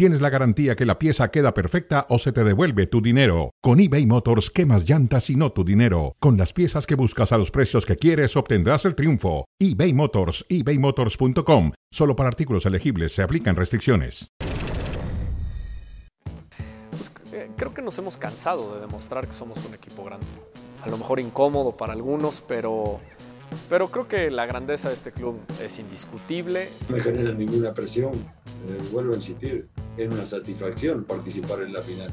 tienes la garantía que la pieza queda perfecta o se te devuelve tu dinero. Con eBay Motors, quemas llantas y no tu dinero. Con las piezas que buscas a los precios que quieres, obtendrás el triunfo. eBay Motors, ebaymotors.com. Solo para artículos elegibles se aplican restricciones. Pues, eh, creo que nos hemos cansado de demostrar que somos un equipo grande. A lo mejor incómodo para algunos, pero, pero creo que la grandeza de este club es indiscutible. No me genera ninguna presión. Eh, vuelvo a insistir, es una satisfacción participar en la final.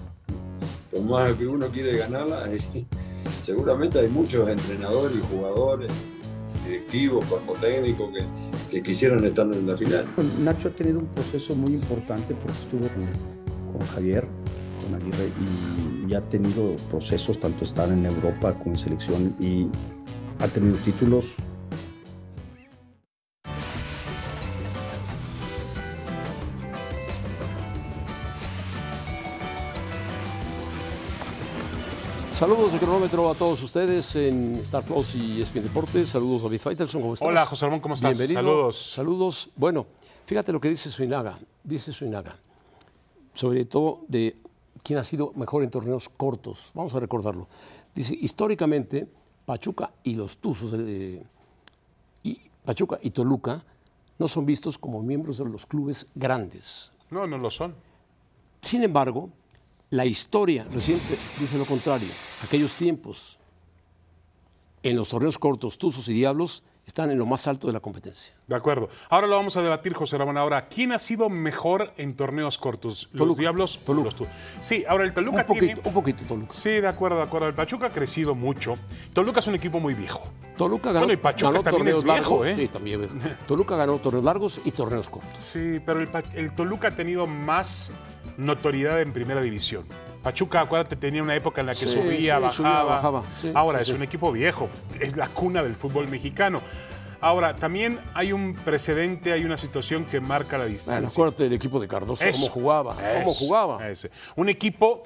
Por más que uno quiere ganarla, seguramente hay muchos entrenadores jugadores, directivos, cuerpo técnico que, que quisieran estar en la final. Nacho ha tenido un proceso muy importante porque estuvo con, con Javier, con Aguirre, y, y, ha tenido procesos, tanto estar en Europa como en selección, y ha tenido títulos. Saludos de cronómetro a todos ustedes en Star Plus y ESPN Deportes. Saludos David Faitelson, ¿cómo estás? Hola, José Ramón, ¿cómo estás? Bienvenido. Saludos. Saludos. Bueno, fíjate lo que dice Suinaga. Dice Suinaga, sobre todo de quién ha sido mejor en torneos cortos. Vamos a recordarlo. Dice, históricamente, Pachuca y los Tuzos, y Pachuca y Toluca, no son vistos como miembros de los clubes grandes. No, no lo son. Sin embargo, la historia reciente dice lo contrario. Aquellos tiempos en los torneos cortos, Tuzos y Diablos están en lo más alto de la competencia. De acuerdo. Ahora lo vamos a debatir, José Ramón. Ahora, ¿quién ha sido mejor en torneos cortos? ¿Los Toluca. Diablos Toluca. o los Tuzos? Sí, ahora el Toluca Un poquito, tiene... un poquito Toluca. Sí, de acuerdo, de acuerdo. El Pachuca ha crecido mucho. Toluca es un equipo muy viejo. Toluca ganó, Bueno, y Pachuca ganó también torneos es viejo, largos. ¿eh? Sí, también viejo. Toluca ganó torneos largos y torneos cortos. Sí, pero el Toluca ha tenido más notoriedad en primera división. Pachuca, acuérdate, tenía una época en la que Sí, subía, sí, bajaba. subía, bajaba. Sí, Ahora es un equipo viejo, es la cuna del fútbol mexicano. Ahora, también hay un precedente, hay una situación que marca la Bueno, distancia. acuérdate del equipo de Cardoso, Eso, cómo jugaba, cómo jugaba. ese. Un equipo,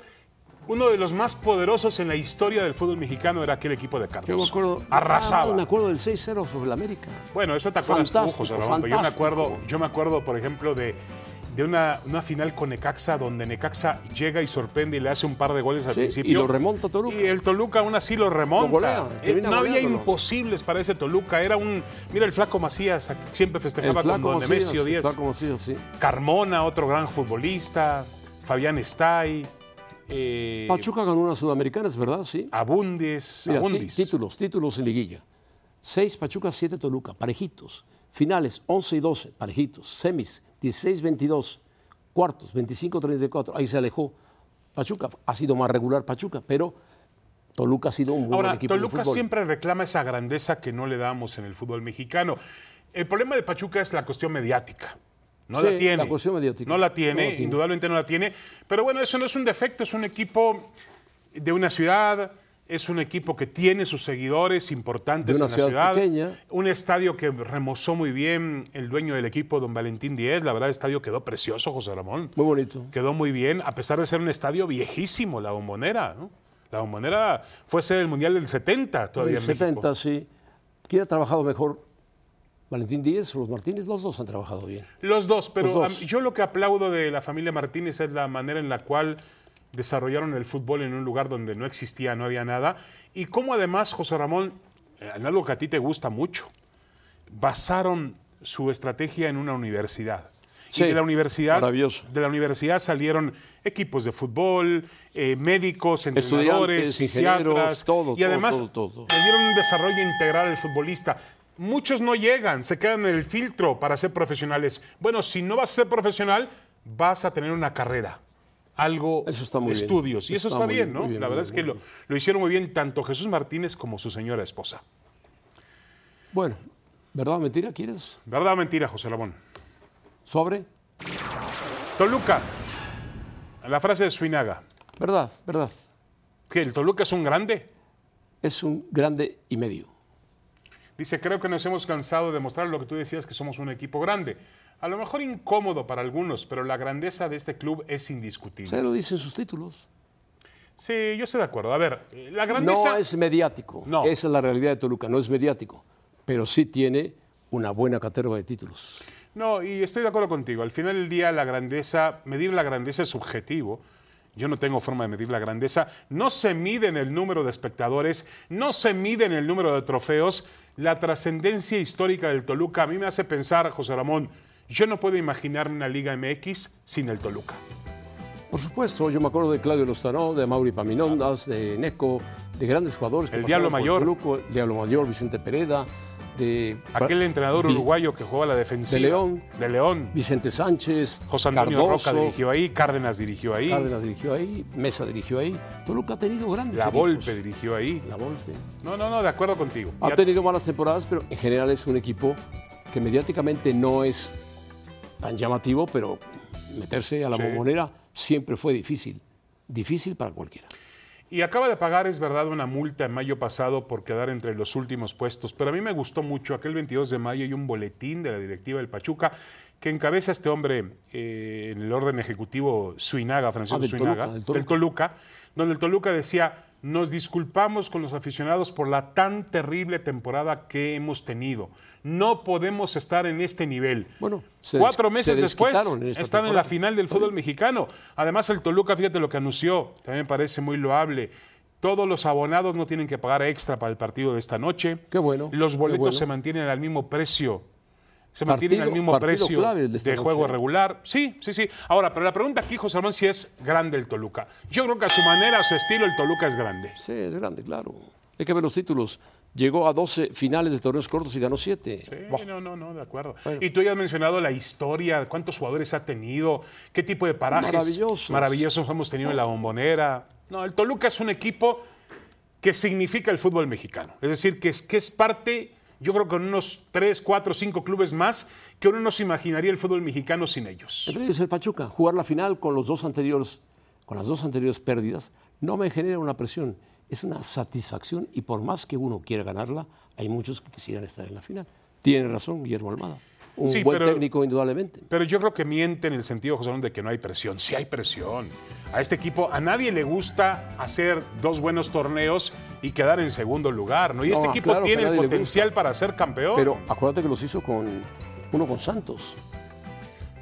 uno de los más poderosos en la historia del fútbol mexicano era aquel equipo de Yo Carlos. me acuerdo, Arrasaba. Ah, me acuerdo del 6-0 sobre el América. Bueno, eso te acuerdas tú, Fantástico, José Ramón, pero Yo me acuerdo, yo me acuerdo, por ejemplo, de, de una, una final con Necaxa donde Necaxa llega y sorprende y le hace un par de goles al Sí, principio. y lo remonta Toluca. Y el Toluca aún así lo remonta. Lo golea, Eh, no había imposibles para ese Toluca. Era un. Mira el flaco Macías, siempre festejaba con Don Nemesio Díaz. Flaco Macías, sí. Carmona, otro gran futbolista. Fabián Estay. eh, Pachuca ganó una sudamericana, es verdad, sí. Abundis. Mira, Abundis. títulos, títulos en liguilla. 6 Pachuca, 7 Toluca, parejitos. Finales 11 y 12, parejitos. Semis 16-22. Cuartos 25-34. Ahí se alejó. Pachuca ha sido más regular Pachuca, pero Toluca ha sido un muy Ahora, buen equipo de Toluca fútbol. siempre reclama esa grandeza que no le damos en el fútbol mexicano. El problema de Pachuca es la cuestión mediática. No Sí, la tiene. la cuestión mediática. No la tiene, No la tiene. indudablemente no la tiene. Pero bueno, eso no es un defecto, es un equipo de una ciudad, es un equipo que tiene sus seguidores importantes en la ciudad ciudad. pequeña. Un estadio que remozó muy bien el dueño del equipo, don Valentín Díez. La verdad, el estadio quedó precioso, José Ramón. Muy bonito. Quedó muy bien, a pesar de ser un estadio viejísimo, la bombonera. ¿no? La bombonera fue sede del Mundial del 70 todavía El en México. 70, sí. ¿Quién ha trabajado mejor? Valentín Díez o los Martínez, los dos han trabajado bien. Los dos, pero Los dos. am- yo lo que aplaudo de la familia Martínez es la manera en la cual desarrollaron el fútbol en un lugar donde no existía, no había nada. Y cómo además, José Ramón, eh, en algo que a ti te gusta mucho, basaron su estrategia en una universidad. Sí, y de la universidad, de la universidad salieron equipos de fútbol, eh, médicos, entrenadores, fisiatras, todo, y además todo, todo. le dieron un desarrollo integral al futbolista. Muchos no llegan, se quedan en el filtro para ser profesionales. Bueno, si no vas a ser profesional, vas a tener una carrera, algo Eso está muy bien. estudios. Y eso Está bien, bien, ¿no? bien, La verdad bien, es que lo, lo hicieron muy bien tanto Jesús Martínez como su señora esposa. Bueno, ¿verdad o mentira quieres? ¿Verdad o mentira, José Ramón? ¿Sobre? Toluca, la frase de Suinaga, ¿Verdad? ¿Verdad? que el Toluca es un grande. Es un grande y medio. Dice, creo que nos hemos cansado de demostrar lo que tú decías, que somos un equipo grande. A lo mejor incómodo para algunos, pero la grandeza de este club es indiscutible. Se lo dicen sus títulos. Sí, yo estoy de acuerdo. A ver, la grandeza... No es mediático. No. Esa es la realidad de Toluca, no es mediático. Pero sí tiene una buena caterva de títulos. No, y estoy de acuerdo contigo. Al final del día, la grandeza, medir la grandeza es subjetivo. Yo no tengo forma de medir la grandeza. No se mide en el número de espectadores, no se mide en el número de trofeos. La trascendencia histórica del Toluca a mí me hace pensar, José Ramón, yo no puedo imaginarme una Liga MX sin el Toluca. Por supuesto, yo me acuerdo de Claudio Lozano, de Mauri Paminondas, de Neco, de grandes jugadores. que El Diablo Mayor. Toluca, el Diablo Mayor, Vicente Pereda, de Aquel entrenador Vi- uruguayo que jugaba la defensiva. De León. De León. Vicente Sánchez, José Antonio Cardoso, Roca dirigió ahí, Cárdenas dirigió ahí, Cárdenas dirigió ahí, Mesa dirigió ahí. Toluca ha tenido grandes La equipos. Volpe dirigió ahí. La Volpe. No, no, no, de acuerdo contigo. Ha Ya- tenido malas temporadas, pero en general es un equipo que mediáticamente no es tan llamativo, pero meterse a la Sí. bombonera siempre fue difícil. Difícil para cualquiera. Y acaba de pagar, es verdad, una multa en mayo pasado por quedar entre los últimos puestos. Pero a mí me gustó mucho. Aquel 22 de mayo hay un boletín de la directiva del Pachuca que encabeza este hombre eh, en el orden ejecutivo Suinaga, Francisco Ah, del Suinaga, Toluca, del. Toluca, donde el Toluca decía, nos disculpamos con los aficionados por la tan terrible temporada que hemos tenido. No podemos estar en este nivel. Bueno, Cuatro meses se después en están en la final del fútbol mexicano. Además, el Toluca, fíjate lo que anunció, también me parece muy loable. Todos los abonados no tienen que pagar extra para el partido de esta noche. Qué bueno, Los boletos bueno. se mantienen al mismo precio. Se mantienen al mismo precio de juego noche. regular. Sí, sí, sí. Ahora, pero la pregunta aquí, José Ramón, si es grande el Toluca. Yo creo que a su manera, a su estilo, el Toluca es grande. Sí, es grande, claro. Hay que ver los títulos. Llegó a 12 finales de torneos cortos y ganó 7. Sí, no, no, no, de acuerdo. Y tú ya has mencionado la historia, cuántos jugadores ha tenido, qué tipo de parajes Maravillosos. maravillosos hemos tenido en la bombonera. No, el Toluca es un equipo que significa el fútbol mexicano. Es decir, que es, que es parte, yo creo que en unos 3, 4, 5 clubes más, que uno no se imaginaría el fútbol mexicano sin ellos. Entre ellos el Pachuca. Jugar la final con los dos anteriores, con las dos anteriores pérdidas, no me genera una presión. Es una satisfacción y por más que uno quiera ganarla, hay muchos que quisieran estar en la final. Tiene razón Guillermo Almada. Un Sí, buen pero- técnico, indudablemente. Pero yo creo que miente en el sentido, José Ramón, de que no hay presión. Sí hay presión. A este equipo, a nadie le gusta hacer dos buenos torneos y quedar en segundo lugar, ¿no? Y este equipo claro tiene el potencial para ser campeón. Pero acuérdate que los hizo con uno con Santos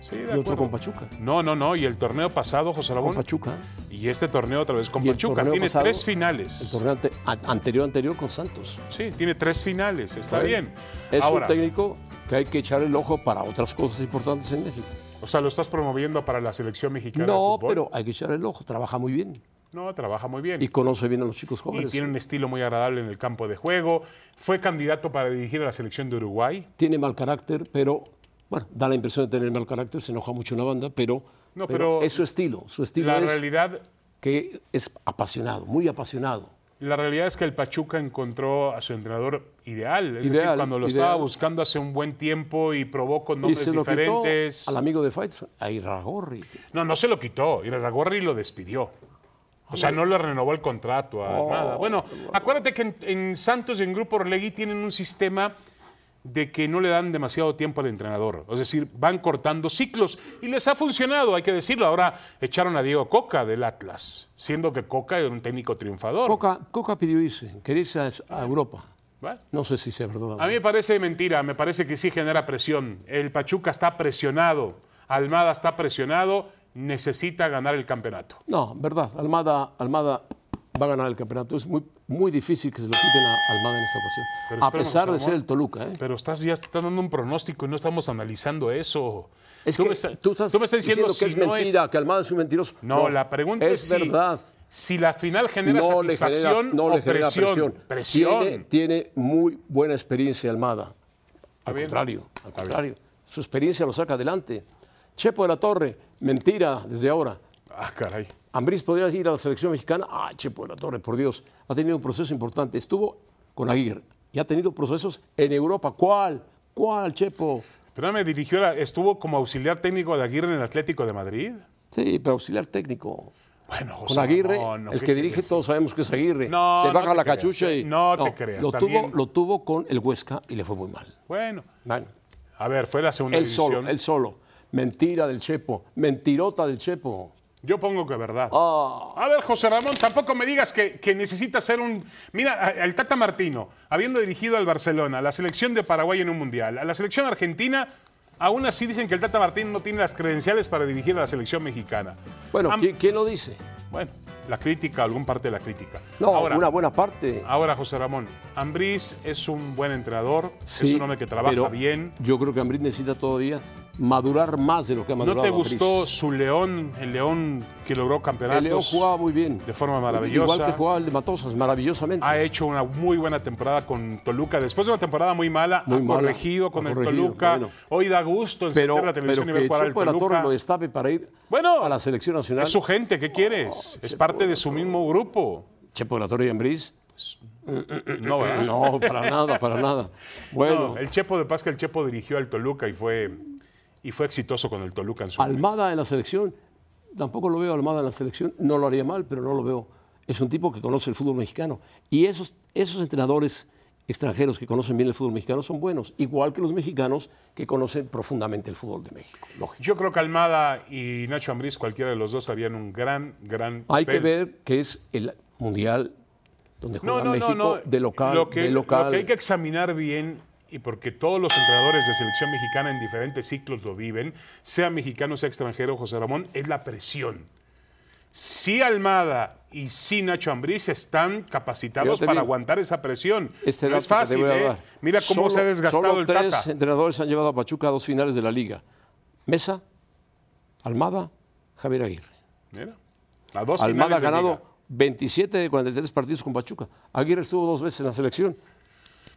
Sí, de y otro con Pachuca. No, no, no. Y el torneo pasado, José Con Ramón. Pachuca. Y este torneo otra vez con Y el Pachuca. torneo Tiene pasado, tres El finales. torneo ante- a- anterior anterior con Santos. Sí, tiene tres finales. Está bien. Es Ahora, un técnico que hay que echar el ojo para otras cosas importantes en México. o sea, lo estás promoviendo para la selección mexicana de No, fútbol. pero hay que echar el ojo. Trabaja muy bien No, trabaja muy bien. y conoce bien a los chicos y jóvenes. tiene un estilo muy agradable en el campo de juego. Fue candidato para dirigir a la selección de Uruguay. Tiene mal carácter, pero bueno, da la impresión de tener mal carácter, se enoja mucho en la banda, pero, No, pero es su estilo. Su estilo La es realidad, que es apasionado, muy apasionado. la realidad es que el Pachuca encontró a su entrenador ideal. Es decir, Ideal, cuando lo ideal. estaba buscando hace un buen tiempo y probó con Y nombres se lo quitó diferentes. al amigo de Fights, a Irragorri. No, no se lo quitó. Irarragorri lo despidió. O sea, no le renovó el contrato a Oh, nada. Bueno, acuérdate que en, en Santos y en Grupo Orlegui tienen un sistema de que no le dan demasiado tiempo al entrenador. Es decir, van cortando ciclos y les ha funcionado, hay que decirlo. Ahora echaron a Diego Coca del Atlas, siendo que Coca era un técnico triunfador. Coca, Coca pidió irse, quería irse a, Europa. No sé si sea verdad. A mí me parece mentira, me parece que sí genera presión. El Pachuca está presionado, Almada está presionado, necesita ganar el campeonato. No, verdad. Almada, Almada va a ganar el campeonato. Es muy, muy difícil que se lo quiten a Almada en esta ocasión. Pero a pesar de ser el Toluca. ¿eh? Pero estás ya estás dando un pronóstico y no estamos analizando eso. Es tú, que me, está- tú estás, tú me estás diciendo, que si es no mentira, que Almada es un mentiroso. No, la pregunta es, es si, verdad. si la final genera no le genera, satisfacción no o le genera presión. presión. Presión. Tiene, tiene muy buena experiencia Almada. Al bien. contrario, al contrario. Su experiencia lo saca adelante. Chepo de la Torre, mentira desde ahora. Ah, caray. Ambriz podría ir a la selección mexicana. Ah, Chepo de la Torre, por Dios. Ha tenido un proceso importante. Estuvo con Aguirre y ha tenido procesos en Europa. ¿Cuál? ¿Cuál, Chepo? Pero me dirigió, la- estuvo como auxiliar técnico de Aguirre en el Atlético de Madrid. Sí, pero auxiliar técnico. Bueno, José Con Aguirre, el ¿Qué que dirige crees? todos sabemos que es Aguirre. No, Se baja la creas, cachucha y. no te creas, Lo tuvo, lo tuvo con el Huesca y le fue muy mal. Bueno, Bueno, A ver, fue la segunda Él división. solo, él solo. Mentira del Chepo, mentirota del Chepo. Yo pongo que verdad. Ah. A ver, José Ramón, tampoco me digas que, que necesitas ser un... Mira, el Tata Martino, habiendo dirigido al Barcelona, a la selección de Paraguay en un Mundial, a la selección argentina, aún así dicen que el Tata Martino no tiene las credenciales para dirigir a la selección mexicana. Bueno, Am- ¿quién, quién lo dice? Bueno, la crítica, algún parte de la crítica. No, Ahora, una buena parte. ahora, José Ramón, Ambriz es un buen entrenador, Sí, es un hombre que trabaja bien. Yo creo que Ambrit necesita todavía madurar más de lo que ha ¿No madurado. te Ambriz. gustó su León, el León que logró campeonatos? El León jugaba muy bien. de forma maravillosa. Igual que jugaba el de Matosas, maravillosamente. ha hecho una muy buena temporada con Toluca. Después de una temporada muy mala, Muy ha mala, corregido con ha el Toluca. bueno. Hoy da gusto pero encender la pero televisión y ver jugar al la Torre Toluca. lo destape para ir Bueno, a la selección nacional. es su gente, ¿qué quieres? es parte de su mismo grupo. Chepo de la Torre y Ambriz. No, ¿verdad? No, para nada, para nada. Bueno, No, el Chepo de Paz que el Chepo dirigió al Toluca y fue, y fue exitoso con el Toluca en su momento. Almada en la selección, tampoco lo veo Almada en la selección, no lo haría mal, pero no lo veo. Es un tipo que conoce el fútbol mexicano. Y esos, esos entrenadores extranjeros que conocen bien el fútbol mexicano son buenos, igual que los mexicanos que conocen profundamente el fútbol de México. Lógico. Yo creo que Almada y Nacho Ambriz, cualquiera de los dos, harían un gran, gran Hay que ver que es el mundial donde juega No, no, México no. de local, Lo que, de local. lo que hay que examinar bien, y porque todos los entrenadores de selección mexicana en diferentes ciclos lo viven, sea mexicano, sea extranjero, José Ramón, es la presión. Si Almada y si Nacho Ambriz están capacitados para aguantar esa presión. Este no es fácil, ¿eh? Mira cómo Solo- se ha desgastado solo el tres Tata. entrenadores han llevado a Pachuca a dos finales de la liga. Mesa, Almada, Javier Aguirre. Mira, a dos Almada ha de ganado liga. 27 de 43 partidos con Pachuca. Aguirre estuvo dos veces en la selección.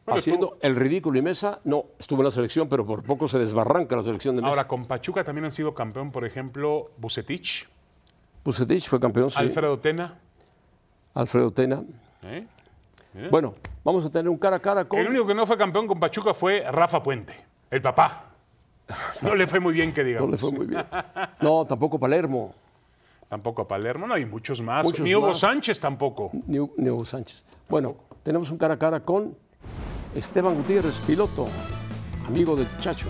Bueno, haciendo el ridículo y Mesa no estuvo en la selección, pero por poco se desbarranca la selección de Mesa. Ahora, con Pachuca también han sido campeón, por ejemplo, Bucetich, Bucetich fue campeón, sí. Alfredo Tena. Alfredo Tena. ¿eh? Bueno, vamos a tener un cara a cara con. El único que no fue campeón con Pachuca fue Rafa Puente, el papá. No le fue muy bien, que No digamos. le fue muy bien. No, tampoco Palermo, Tampoco a Palermo, no, hay muchos más. Muchos Ni Hugo más. Sánchez tampoco. ni, ni Hugo Sánchez. Bueno, tenemos un cara a cara con Esteban Gutiérrez, piloto, amigo del Chacho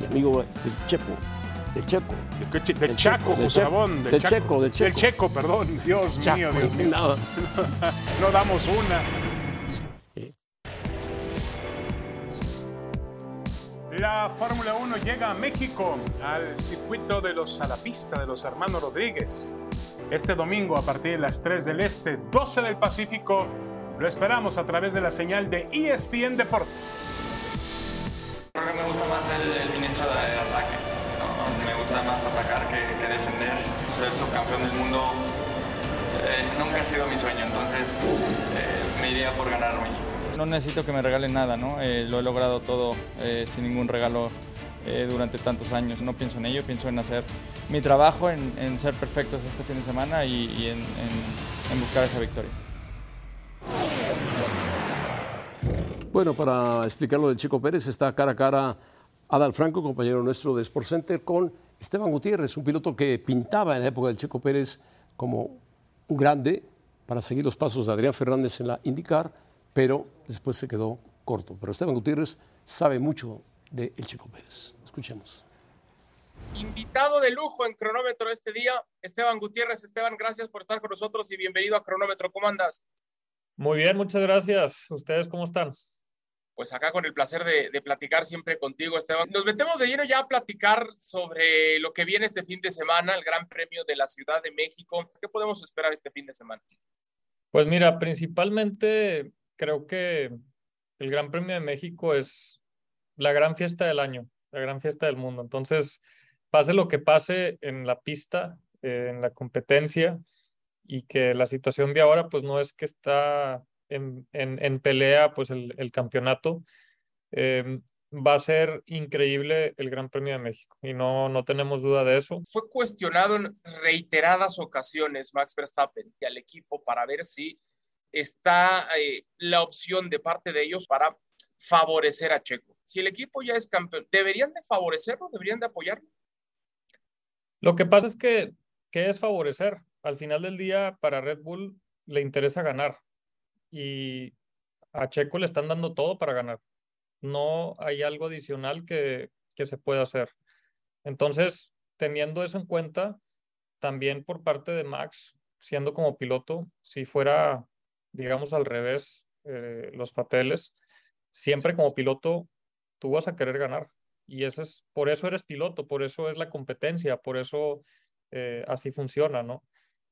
y amigo del Chepo, del Checo. Del, coche- del Del Chaco, Checo, del Ramón. del Chaco. Checo, del Checo. Checo, perdón. Dios mío, Dios mío. Nada. No damos una. La Fórmula 1 llega a México, al circuito de los, a la pista de los hermanos Rodríguez. Este domingo a partir de las 3 del Este, 12 del Pacífico, lo esperamos a través de la señal de ESPN Deportes. Creo que me gusta más el, el inicio de ataque. ¿no? Me gusta más atacar que, que defender. Ser subcampeón del mundo eh, nunca ha sido mi sueño, entonces eh, me iría por ganar México. No necesito que me regalen nada, ¿no? Eh, lo he logrado todo eh, sin ningún regalo eh, durante tantos años. No pienso en ello, pienso en hacer mi trabajo, en, en ser perfectos este fin de semana y, y en, en- en buscar esa victoria. Bueno, para explicar lo del Chico Pérez, está cara a cara Adal Franco, compañero nuestro de Sport Center, con Esteban Gutiérrez, un piloto que pintaba en la época del Chico Pérez como un grande para seguir los pasos de Adrián Fernández en la IndyCar, pero después se quedó corto. Pero Esteban Gutiérrez sabe mucho de El Chico Pérez. Escuchemos. invitado de lujo en cronómetro este día, Esteban Gutiérrez. Esteban, gracias por estar con nosotros y bienvenido a cronómetro. ¿Cómo andas? Muy bien, muchas gracias. ¿Ustedes cómo están? Pues acá con el placer de, platicar siempre contigo, Esteban. Nos metemos de lleno ya a platicar sobre lo que viene este fin de semana, el Gran Premio de la Ciudad de México. ¿Qué podemos esperar este fin de semana? Pues mira, principalmente creo que el Gran Premio de México es la gran fiesta del año, la gran fiesta del mundo. Entonces, pase lo que pase en la pista, eh, en la competencia, y que la situación de ahora, pues no es que está en, en, en pelea, pues el, el campeonato. Eh, va a ser increíble el Gran Premio de México y no, no tenemos duda de eso. Fue cuestionado en reiteradas ocasiones Max Verstappen y al equipo para ver si está eh, la opción de parte de ellos para favorecer a Checo. Si el equipo ya es campeón, ¿deberían de favorecerlo? ¿Deberían de apoyarlo? Lo que pasa es que, que es favorecer. Al final del día, para Red Bull le interesa ganar y a Checo le están dando todo para ganar. No hay algo adicional que, que se puede hacer. Entonces, teniendo eso en cuenta, también por parte de Max, siendo como piloto, si fuera, digamos, al revés eh, los papeles, siempre como piloto tú vas a querer ganar. Y eso es, por eso eres piloto, por eso es la competencia, por eso eh, así funciona, ¿no?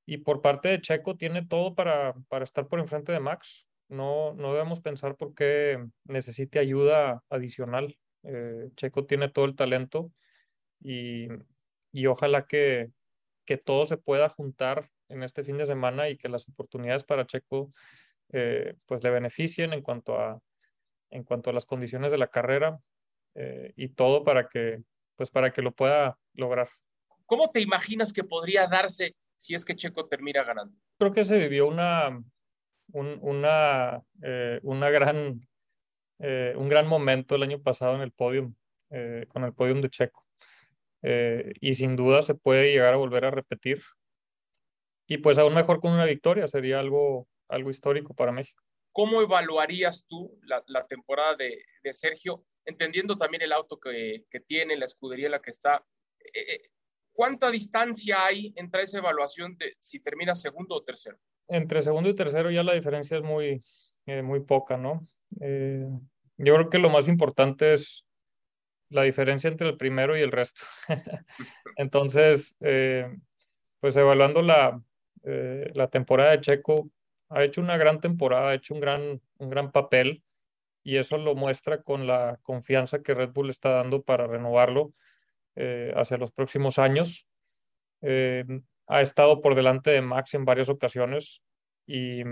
Y por parte de Checo tiene todo para, para estar por enfrente de Max. No, no debemos pensar por qué necesite ayuda adicional. Eh, Checo tiene todo el talento y, y ojalá que, que, todo se pueda juntar en este fin de semana y que las oportunidades para Checo eh, pues le beneficien en cuanto a, en cuanto a las condiciones de la carrera eh, y todo para que, pues para que lo pueda lograr. ¿Cómo te imaginas que podría darse si es que Checo termina ganando? Creo que se vivió una, una, eh, una gran, eh, un gran momento el año pasado en el podium, eh, con el podium de Checo. y sin duda se puede llegar a volver a repetir. Y pues aún mejor con una victoria, sería algo, algo histórico para México. ¿Cómo evaluarías tú la, la temporada de, de, Sergio, entendiendo también el auto que, que, tiene, la escudería en la que está? ¿Cuánta distancia hay entre esa evaluación de si termina segundo o tercero? Entre segundo y tercero ya la diferencia es muy, eh, muy poca, ¿no? Eh, yo creo que lo más importante es la diferencia entre el primero y el resto. Entonces, eh, pues evaluando la, eh, la temporada de Checo, ha hecho una gran temporada, ha hecho un gran, un gran papel y eso lo muestra con la confianza que Red Bull está dando para renovarlo eh, hacia los próximos años. Eh, ha estado por delante de Max en varias ocasiones y,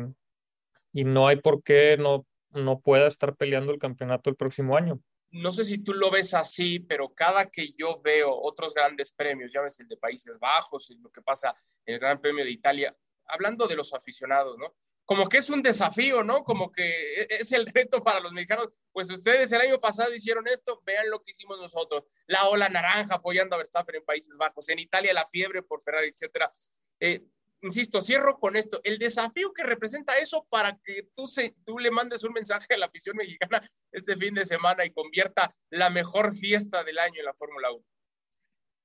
y no hay por qué no, no pueda estar peleando el campeonato el próximo año. No sé si tú lo ves así, pero cada que yo veo otros grandes premios, ya ves el de Países Bajos, lo que pasa en el Gran Premio de Italia, hablando de los aficionados, ¿no? Como que es un desafío, ¿no? Como que e-, es el reto para los mexicanos. Pues ustedes el año pasado hicieron esto, vean lo que hicimos nosotros. La ola naranja apoyando a Verstappen en Países Bajos, en Italia la fiebre por Ferrari, etcétera. Eh, insisto, cierro con esto. El desafío que representa eso para que tú, le mandes un mensaje a la afición mexicana este fin de semana y convierta la mejor fiesta del año en la Fórmula 1.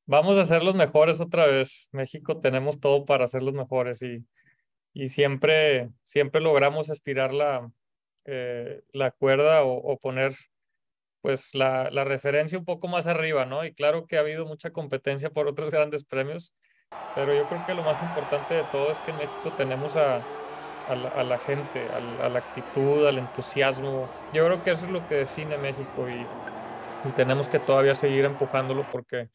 Vamos a ser los mejores otra vez. México tenemos todo para ser los mejores y y siempre, siempre logramos estirar la, eh, la cuerda o, o, poner pues la, la, referencia un poco más arriba, ¿no? Y claro que ha habido mucha competencia por otros grandes premios, pero yo creo que lo más importante de todo es que en México tenemos a, a, la, a la, gente, a, la actitud, al entusiasmo. Yo creo que eso es lo que define México y, y tenemos que todavía seguir empujándolo porque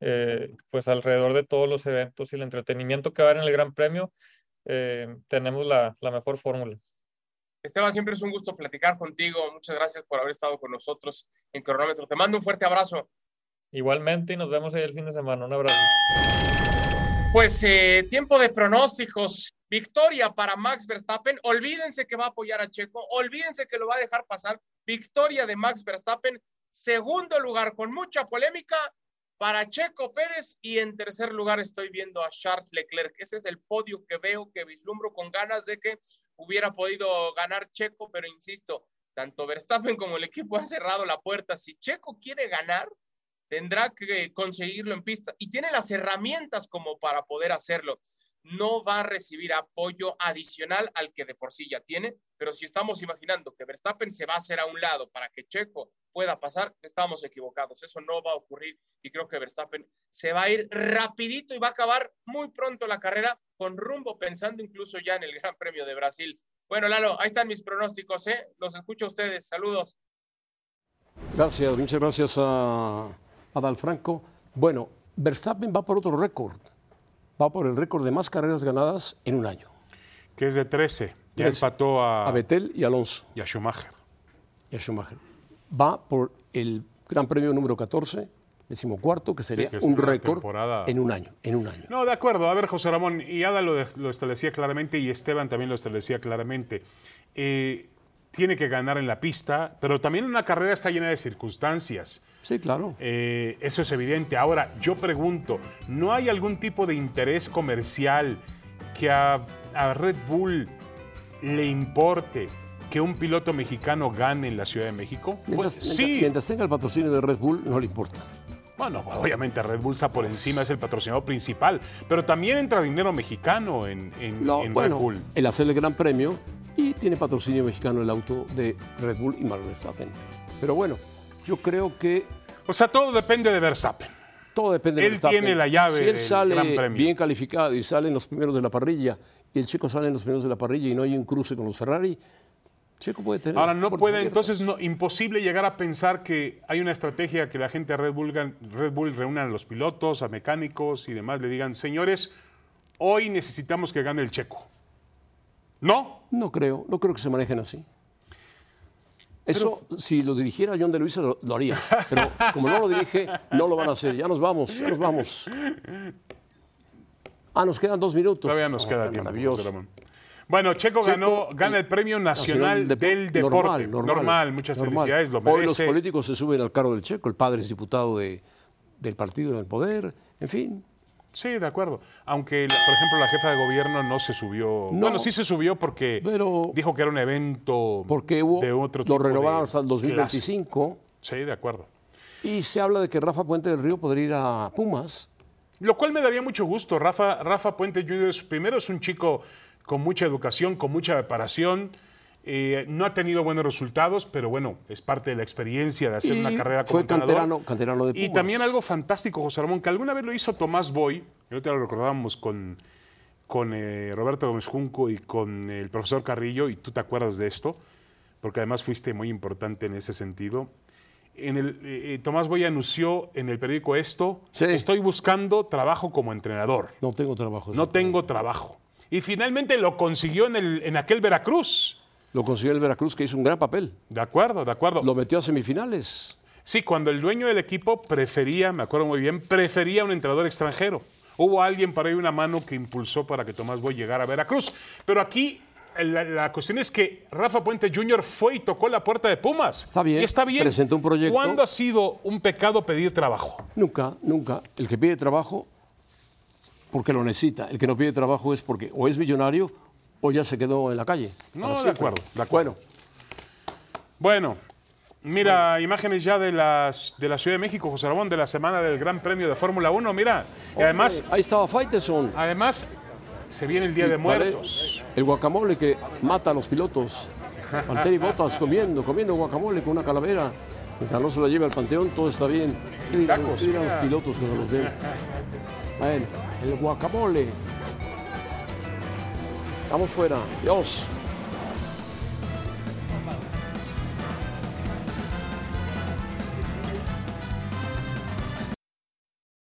eh, pues alrededor de todos los eventos y el entretenimiento que va a haber en el Gran Premio, eh, tenemos la, la mejor fórmula. Esteban, siempre es un gusto platicar contigo. Muchas gracias por haber estado con nosotros en Cronómetro. Te mando un fuerte abrazo. Igualmente y nos vemos ahí el fin de semana. Un abrazo. Pues eh, tiempo de pronósticos. Victoria para Max Verstappen. Olvídense que va a apoyar a Checo. Olvídense que lo va a dejar pasar. Victoria de Max Verstappen. Segundo lugar con mucha polémica para Checo Pérez y en tercer lugar estoy viendo a Charles Leclerc. Ese es el podio que veo, que vislumbro con ganas de que hubiera podido ganar Checo, pero insisto, tanto Verstappen como el equipo han cerrado la puerta. Si Checo quiere ganar, tendrá que conseguirlo en pista y tiene las herramientas como para poder hacerlo no va a recibir apoyo adicional al que de por sí ya tiene, pero si estamos imaginando que Verstappen se va a hacer a un lado para que Checo pueda pasar, estamos equivocados, eso no va a ocurrir y creo que Verstappen se va a ir rapidito y va a acabar muy pronto la carrera con rumbo pensando incluso ya en el Gran Premio de Brasil. Bueno, Lalo, ahí están mis pronósticos, ¿eh? Los escucho a ustedes, saludos. Gracias, muchas gracias a, a. Bueno, Verstappen va por otro récord va por el récord de más carreras ganadas en un año. Que es de 13. Ya empató a... A Betel y Alonso. Y a Schumacher. Y a Schumacher. Va por el Gran Premio número 14, decimocuarto, que sería sí, que un récord en un año. En un año. No, de acuerdo. A ver, José Ramón, y Ada lo, lo establecía claramente y Esteban también lo establecía claramente. Eh, tiene que ganar en la pista, pero también una carrera está llena de circunstancias. Sí, claro. Eh, eso es evidente. Ahora, yo pregunto, ¿no hay algún tipo de interés comercial que a, a Red Bull le importe que un piloto mexicano gane en la Ciudad de México? Mientras, pues, sí. mientras tenga el patrocinio de Red Bull, no le importa. Bueno, obviamente Red Bull está por encima, es el patrocinador principal, pero también entra dinero mexicano en, en- Lo- en bueno, Red Bull. el hacer el Gran Premio y tiene patrocinio mexicano el auto de Red Bull y Max Verstappen. Pero bueno, yo creo que O sea, todo depende de Verstappen. todo depende de Él Verstappen. tiene la llave Si él del sale Gran Premio. bien calificado y sale en los primeros de la parrilla y el Checo sale en los primeros de la parrilla y no hay un cruce con los Ferrari, Checo puede tener. Ahora, no puede, entonces, no, imposible llegar a pensar que hay una estrategia que la gente de Red Bull, Red Bull reúna a los pilotos, a mecánicos y demás, le digan, señores, hoy necesitamos que gane el checo. ¿No? No creo, no creo que se manejen así. Eso, si lo dirigiera John de Luisa, lo, lo haría. Pero como no lo dirige, no lo van a hacer. Ya nos vamos, ya nos vamos. Ah, nos quedan dos minutos. Todavía nos Oh, queda tiempo. Maravilloso. Bueno, Checo, Checo, ganó, gana el Premio Nacional, del Deporte. Normal, normal. muchas normal. felicidades, lo Hoy los merece. políticos se suben al carro del Checo. El padre es diputado de, del partido en el poder. En fin, Sí, de acuerdo. Aunque, por ejemplo, la jefa de gobierno no se subió. No. bueno, sí se subió porque Pero- dijo que era un evento porque hubo, de otro lo tipo de renovaron hasta el clase. 2025. Sí, de acuerdo. Y se habla de que Rafa Puente del Río podría ir a Pumas. Lo cual me daría mucho gusto. Rafa, Rafa Puente Jr. primero es un chico con mucha educación, con mucha preparación. Eh, no ha tenido buenos resultados, pero bueno, es parte de la experiencia de hacer Y una carrera como fue canterano, canterano de Pumas. Y también algo fantástico, José Ramón, que alguna vez lo hizo Tomás Boy, que te lo recordábamos con, con eh, Roberto Gómez Junco y con el profesor Carrillo, y tú te acuerdas de esto, porque además fuiste muy importante en ese sentido. En el, eh, Tomás Boy anunció en el periódico esto, Sí. estoy buscando trabajo como entrenador, No tengo trabajo. no tengo trabajo. Y finalmente lo consiguió en, el, en aquel Veracruz. Lo consiguió el Veracruz, que hizo un gran papel. De acuerdo, de acuerdo. Lo metió a semifinales. Sí, cuando el dueño del equipo prefería, me acuerdo muy bien, prefería un entrenador extranjero. Hubo alguien por ahí una mano que impulsó para que Tomás Boy llegara a Veracruz. Pero aquí la, la cuestión es que Rafa Puente Jr. fue y tocó la puerta de Pumas. Está bien, Y está bien. presentó un proyecto. ¿Cuándo ha sido un pecado pedir trabajo? Nunca, nunca. El que pide trabajo, porque lo necesita. El que no pide trabajo es porque o es millonario o ya se quedó en la calle. No, de acuerdo, de acuerdo. Bueno, Bueno, mira, imágenes ya de, las, de la Ciudad de México, José Ramón, de la semana del Gran Premio de Fórmula 1. Mira, y además, ahí estaba Faiteson. además se viene el Día de Muertos. El guacamole que mata a los pilotos. Valtteri Bottas comiendo, comiendo guacamole con una calavera. Mientras no se la lleve al panteón, todo está bien. ¿Qué dirán, Tacos. qué dirán los pilotos cuando los ven? Bueno, el guacamole. Estamos fuera. Dios.